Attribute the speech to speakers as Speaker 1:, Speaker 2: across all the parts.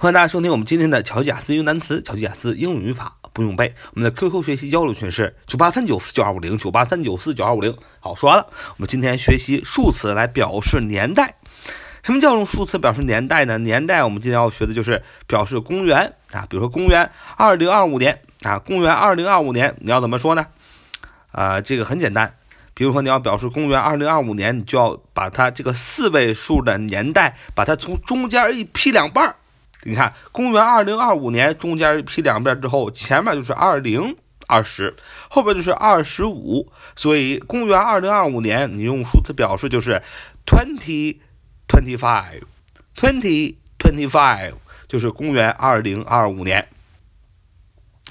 Speaker 1: 欢迎大家收听我们今天的乔吉雅思英语单词、乔吉雅思英语语法不用背。我们的 QQ 学习交流群是九八三九四九二五零九八三九四九二五零。好，说完了，我们今天学习数词来表示年代。什么叫用数词表示年代呢？年代我们今天要学的就是表示公元啊，比如说公元二零二五年啊，公元二零二五年你要怎么说呢？啊，这个很简单，比如说你要表示公元二零二五年，你就要把它这个四位数的年代，把它从中间一劈两半儿。你看，公元二零二五年中间劈两边之后，前面就是二零二十，后边就是二十五，所以公元二零二五年你用数字表示就是 twenty twenty five，twenty twenty five 就是公元二零二五年。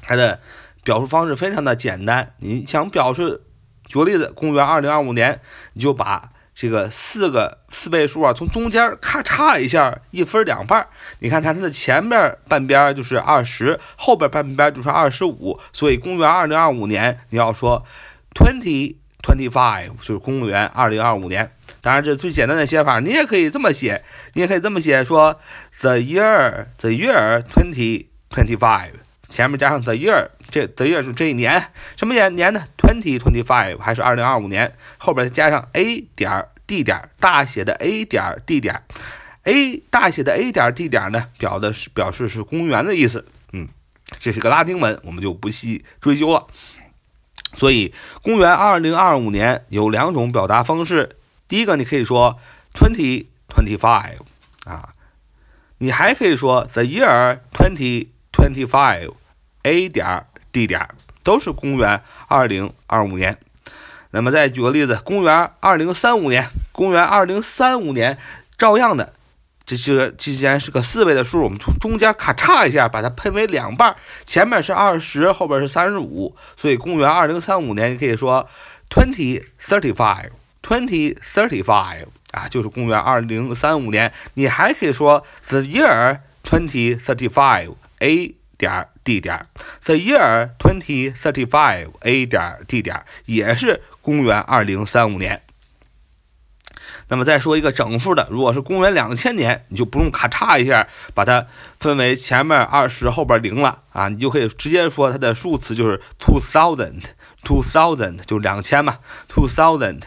Speaker 1: 它的表述方式非常的简单，你想表示，举个例子，公元二零二五年，你就把。这个四个四位数啊，从中间咔嚓一下一分两半你看它它的前面半边就是二十，后边半边就是二十五，所以公元二零二五年你要说 twenty twenty five 就是公元二零二五年。当然这最简单的写法，你也可以这么写，你也可以这么写，说 the year the year twenty twenty five 前面加上 the year，这 the year 是这一年什么年年呢？twenty twenty five 还是二零二五年，后边再加上 a 点 d 点大写的 a 点 d 点，a 大写的 a 点 d 点呢，表的是表示是公元的意思。嗯，这是个拉丁文，我们就不细追究了。所以，公元二零二五年有两种表达方式。第一个，你可以说 twenty twenty five 啊，你还可以说 the year twenty twenty five a 点地点。都是公元二零二五年，那么再举个例子，公元二零三五年，公元二零三五年，照样的，这是既然是个四位的数，我们从中间咔嚓一下把它喷为两半，前面是二十，后边是三十五，所以公元二零三五年你可以说 twenty thirty five，twenty thirty five 啊，就是公元二零三五年。你还可以说 the year twenty thirty five a。点 d 点，the year twenty thirty five a 点 d 点也是公元二零三五年。那么再说一个整数的，如果是公元两千年，你就不用咔嚓一下把它分为前面二十后边零了啊，你就可以直接说它的数词就是 two thousand，two thousand 就两千嘛，two thousand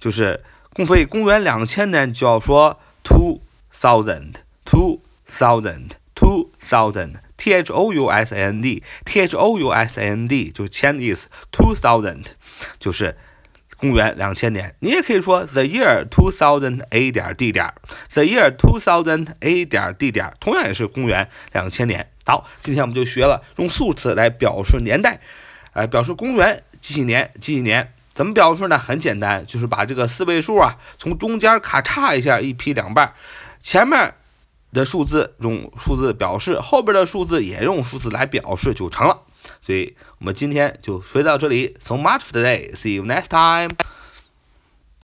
Speaker 1: 就是公所以公元两千年就要说 two thousand，two thousand，two thousand。T H O U S A N D，T H O U S A N D 就是千的意思。Two thousand 就是公元两千年。你也可以说 the year two thousand A 点 D 点，the year two thousand A 点 D 点，同样也是公元两千年。好，今天我们就学了用数词来表示年代，呃，表示公元几几年几几年。怎么表示呢？很简单，就是把这个四位数啊，从中间咔嚓一下一劈两半，前面。的数字用数字表示，后边的数字也用数字来表示就成了。所以我们今天就学到这里。So much for today. See you next time.